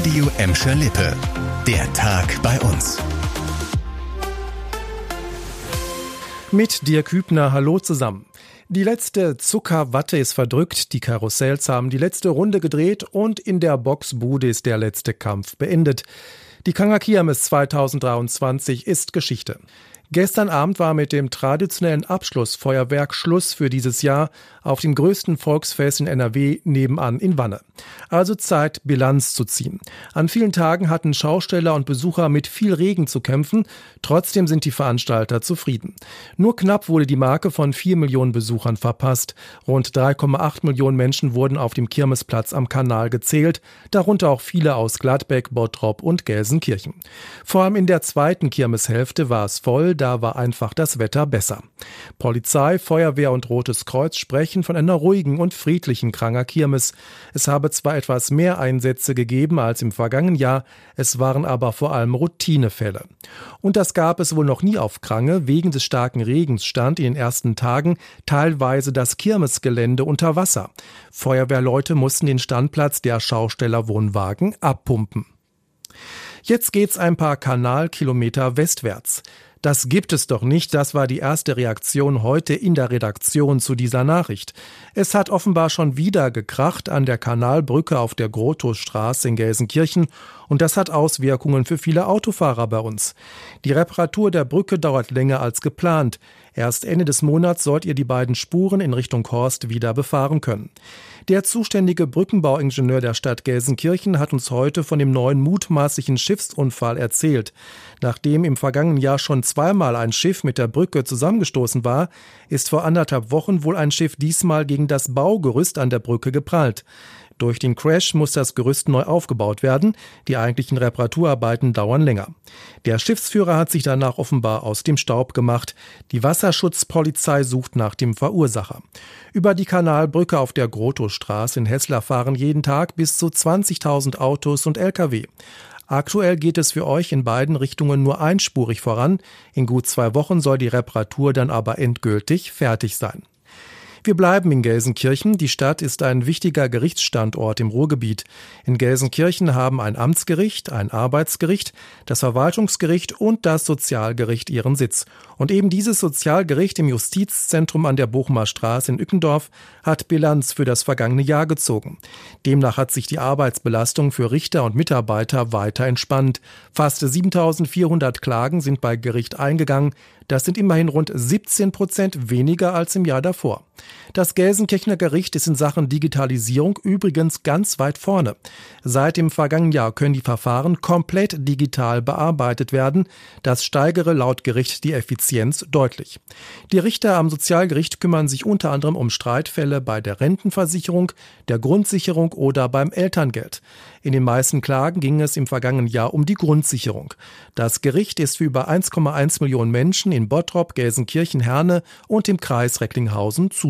Radio Emscher Lippe. Der Tag bei uns. Mit dir Kübner, hallo zusammen. Die letzte Zuckerwatte ist verdrückt, die Karussells haben die letzte Runde gedreht und in der Boxbude ist der letzte Kampf beendet. Die Kangakiamis 2023 ist Geschichte. Gestern Abend war mit dem traditionellen Abschlussfeuerwerk Schluss für dieses Jahr auf dem größten Volksfest in NRW nebenan in Wanne. Also Zeit, Bilanz zu ziehen. An vielen Tagen hatten Schausteller und Besucher mit viel Regen zu kämpfen. Trotzdem sind die Veranstalter zufrieden. Nur knapp wurde die Marke von vier Millionen Besuchern verpasst. Rund 3,8 Millionen Menschen wurden auf dem Kirmesplatz am Kanal gezählt, darunter auch viele aus Gladbeck, Bottrop und Gelsenkirchen. Vor allem in der zweiten Kirmeshälfte war es voll, da war einfach das Wetter besser. Polizei, Feuerwehr und Rotes Kreuz sprechen von einer ruhigen und friedlichen Kranger Kirmes. Es habe zwar etwas mehr Einsätze gegeben als im vergangenen Jahr, es waren aber vor allem Routinefälle. Und das gab es wohl noch nie auf Krange. Wegen des starken Regens stand in den ersten Tagen teilweise das Kirmesgelände unter Wasser. Feuerwehrleute mussten den Standplatz der Schaustellerwohnwagen abpumpen. Jetzt geht's ein paar Kanalkilometer westwärts. Das gibt es doch nicht, das war die erste Reaktion heute in der Redaktion zu dieser Nachricht. Es hat offenbar schon wieder gekracht an der Kanalbrücke auf der Grotowstraße in Gelsenkirchen und das hat Auswirkungen für viele Autofahrer bei uns. Die Reparatur der Brücke dauert länger als geplant. Erst Ende des Monats sollt ihr die beiden Spuren in Richtung Horst wieder befahren können. Der zuständige Brückenbauingenieur der Stadt Gelsenkirchen hat uns heute von dem neuen mutmaßlichen Schiffsunfall erzählt. Nachdem im vergangenen Jahr schon zweimal ein Schiff mit der Brücke zusammengestoßen war, ist vor anderthalb Wochen wohl ein Schiff diesmal gegen das Baugerüst an der Brücke geprallt. Durch den Crash muss das Gerüst neu aufgebaut werden. Die eigentlichen Reparaturarbeiten dauern länger. Der Schiffsführer hat sich danach offenbar aus dem Staub gemacht. Die Wasserschutzpolizei sucht nach dem Verursacher. Über die Kanalbrücke auf der Grotowstraße in Hessler fahren jeden Tag bis zu 20.000 Autos und Lkw. Aktuell geht es für euch in beiden Richtungen nur einspurig voran. In gut zwei Wochen soll die Reparatur dann aber endgültig fertig sein. Wir bleiben in Gelsenkirchen. Die Stadt ist ein wichtiger Gerichtsstandort im Ruhrgebiet. In Gelsenkirchen haben ein Amtsgericht, ein Arbeitsgericht, das Verwaltungsgericht und das Sozialgericht ihren Sitz. Und eben dieses Sozialgericht im Justizzentrum an der Bochumer Straße in Ückendorf hat Bilanz für das vergangene Jahr gezogen. Demnach hat sich die Arbeitsbelastung für Richter und Mitarbeiter weiter entspannt. Fast 7400 Klagen sind bei Gericht eingegangen. Das sind immerhin rund 17 Prozent weniger als im Jahr davor. Das Gelsenkirchener Gericht ist in Sachen Digitalisierung übrigens ganz weit vorne. Seit dem vergangenen Jahr können die Verfahren komplett digital bearbeitet werden. Das steigere laut Gericht die Effizienz deutlich. Die Richter am Sozialgericht kümmern sich unter anderem um Streitfälle bei der Rentenversicherung, der Grundsicherung oder beim Elterngeld. In den meisten Klagen ging es im vergangenen Jahr um die Grundsicherung. Das Gericht ist für über 1,1 Millionen Menschen in Bottrop, Gelsenkirchen, Herne und im Kreis Recklinghausen zuständig.